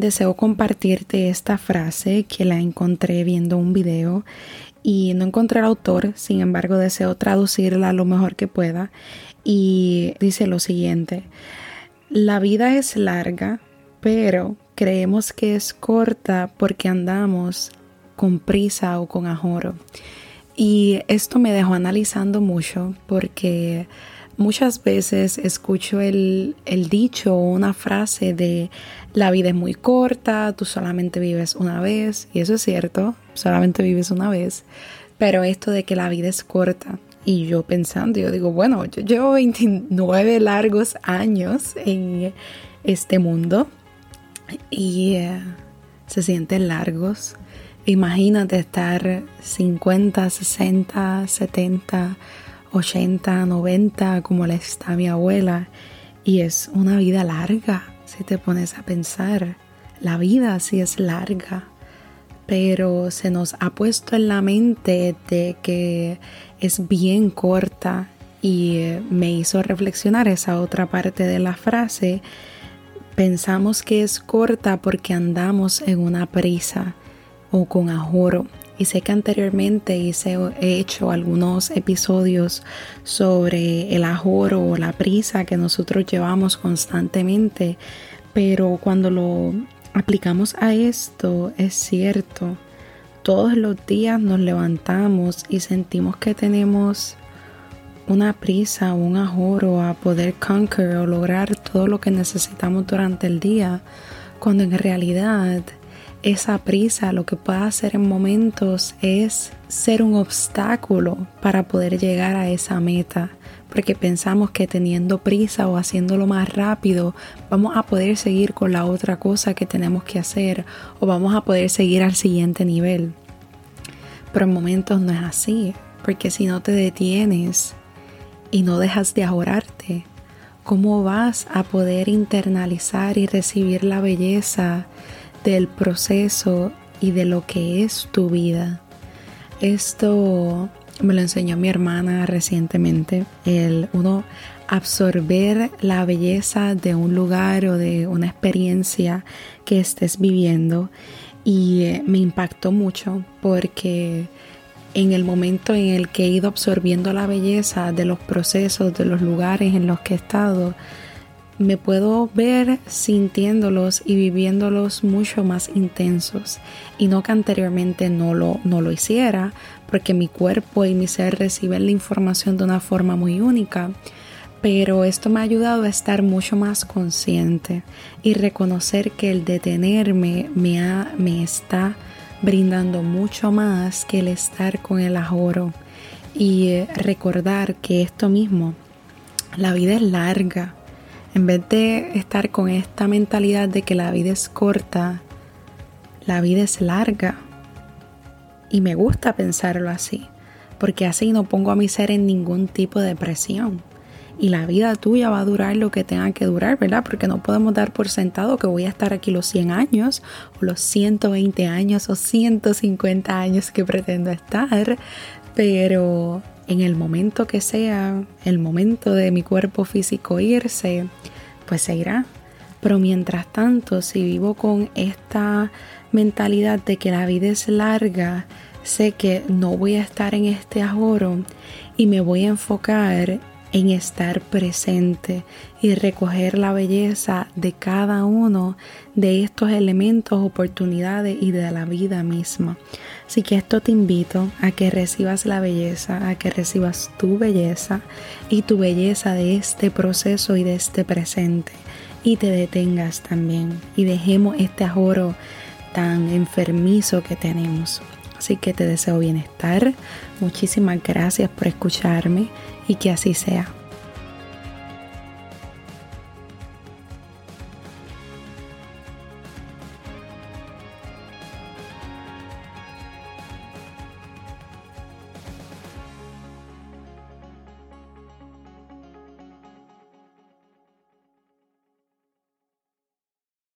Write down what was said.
deseo compartirte esta frase que la encontré viendo un video y no encontré el autor, sin embargo deseo traducirla lo mejor que pueda y dice lo siguiente, la vida es larga, pero creemos que es corta porque andamos con prisa o con ajoro. Y esto me dejó analizando mucho porque muchas veces escucho el, el, dicho o una frase de la vida es muy corta, tú solamente vives una vez, y eso es cierto, solamente vives una vez, pero esto de que la vida es corta, y yo pensando, yo digo, bueno, yo llevo 29 largos años en este mundo y eh, se sienten largos. Imagínate estar 50, 60, 70, 80, 90 como la está mi abuela y es una vida larga si te pones a pensar. La vida sí es larga pero se nos ha puesto en la mente de que es bien corta y me hizo reflexionar esa otra parte de la frase. Pensamos que es corta porque andamos en una prisa o con ajoro. Y sé que anteriormente hice, he hecho algunos episodios sobre el ajoro o la prisa que nosotros llevamos constantemente, pero cuando lo aplicamos a esto, es cierto, todos los días nos levantamos y sentimos que tenemos una prisa o un ajoro a poder conquer o lograr todo lo que necesitamos durante el día, cuando en realidad esa prisa lo que puede hacer en momentos es ser un obstáculo para poder llegar a esa meta porque pensamos que teniendo prisa o haciéndolo más rápido vamos a poder seguir con la otra cosa que tenemos que hacer o vamos a poder seguir al siguiente nivel. Pero en momentos no es así, porque si no te detienes y no dejas de ahorrarte, ¿cómo vas a poder internalizar y recibir la belleza del proceso y de lo que es tu vida? Esto me lo enseñó mi hermana recientemente, el uno absorber la belleza de un lugar o de una experiencia que estés viviendo y eh, me impactó mucho porque en el momento en el que he ido absorbiendo la belleza de los procesos, de los lugares en los que he estado, me puedo ver sintiéndolos y viviéndolos mucho más intensos. Y no que anteriormente no lo, no lo hiciera porque mi cuerpo y mi ser reciben la información de una forma muy única. Pero esto me ha ayudado a estar mucho más consciente y reconocer que el detenerme me, ha, me está brindando mucho más que el estar con el ajoro y recordar que esto mismo, la vida es larga, en vez de estar con esta mentalidad de que la vida es corta, la vida es larga. Y me gusta pensarlo así, porque así no pongo a mi ser en ningún tipo de presión. Y la vida tuya va a durar lo que tenga que durar, ¿verdad? Porque no podemos dar por sentado que voy a estar aquí los 100 años, o los 120 años, o 150 años que pretendo estar. Pero en el momento que sea, el momento de mi cuerpo físico irse, pues se irá. Pero mientras tanto, si vivo con esta mentalidad de que la vida es larga, sé que no voy a estar en este ahorro y me voy a enfocar en estar presente y recoger la belleza de cada uno de estos elementos, oportunidades y de la vida misma. Así que esto te invito a que recibas la belleza, a que recibas tu belleza y tu belleza de este proceso y de este presente y te detengas también y dejemos este ahorro tan enfermizo que tenemos. Así que te deseo bienestar. Muchísimas gracias por escucharme y que así sea.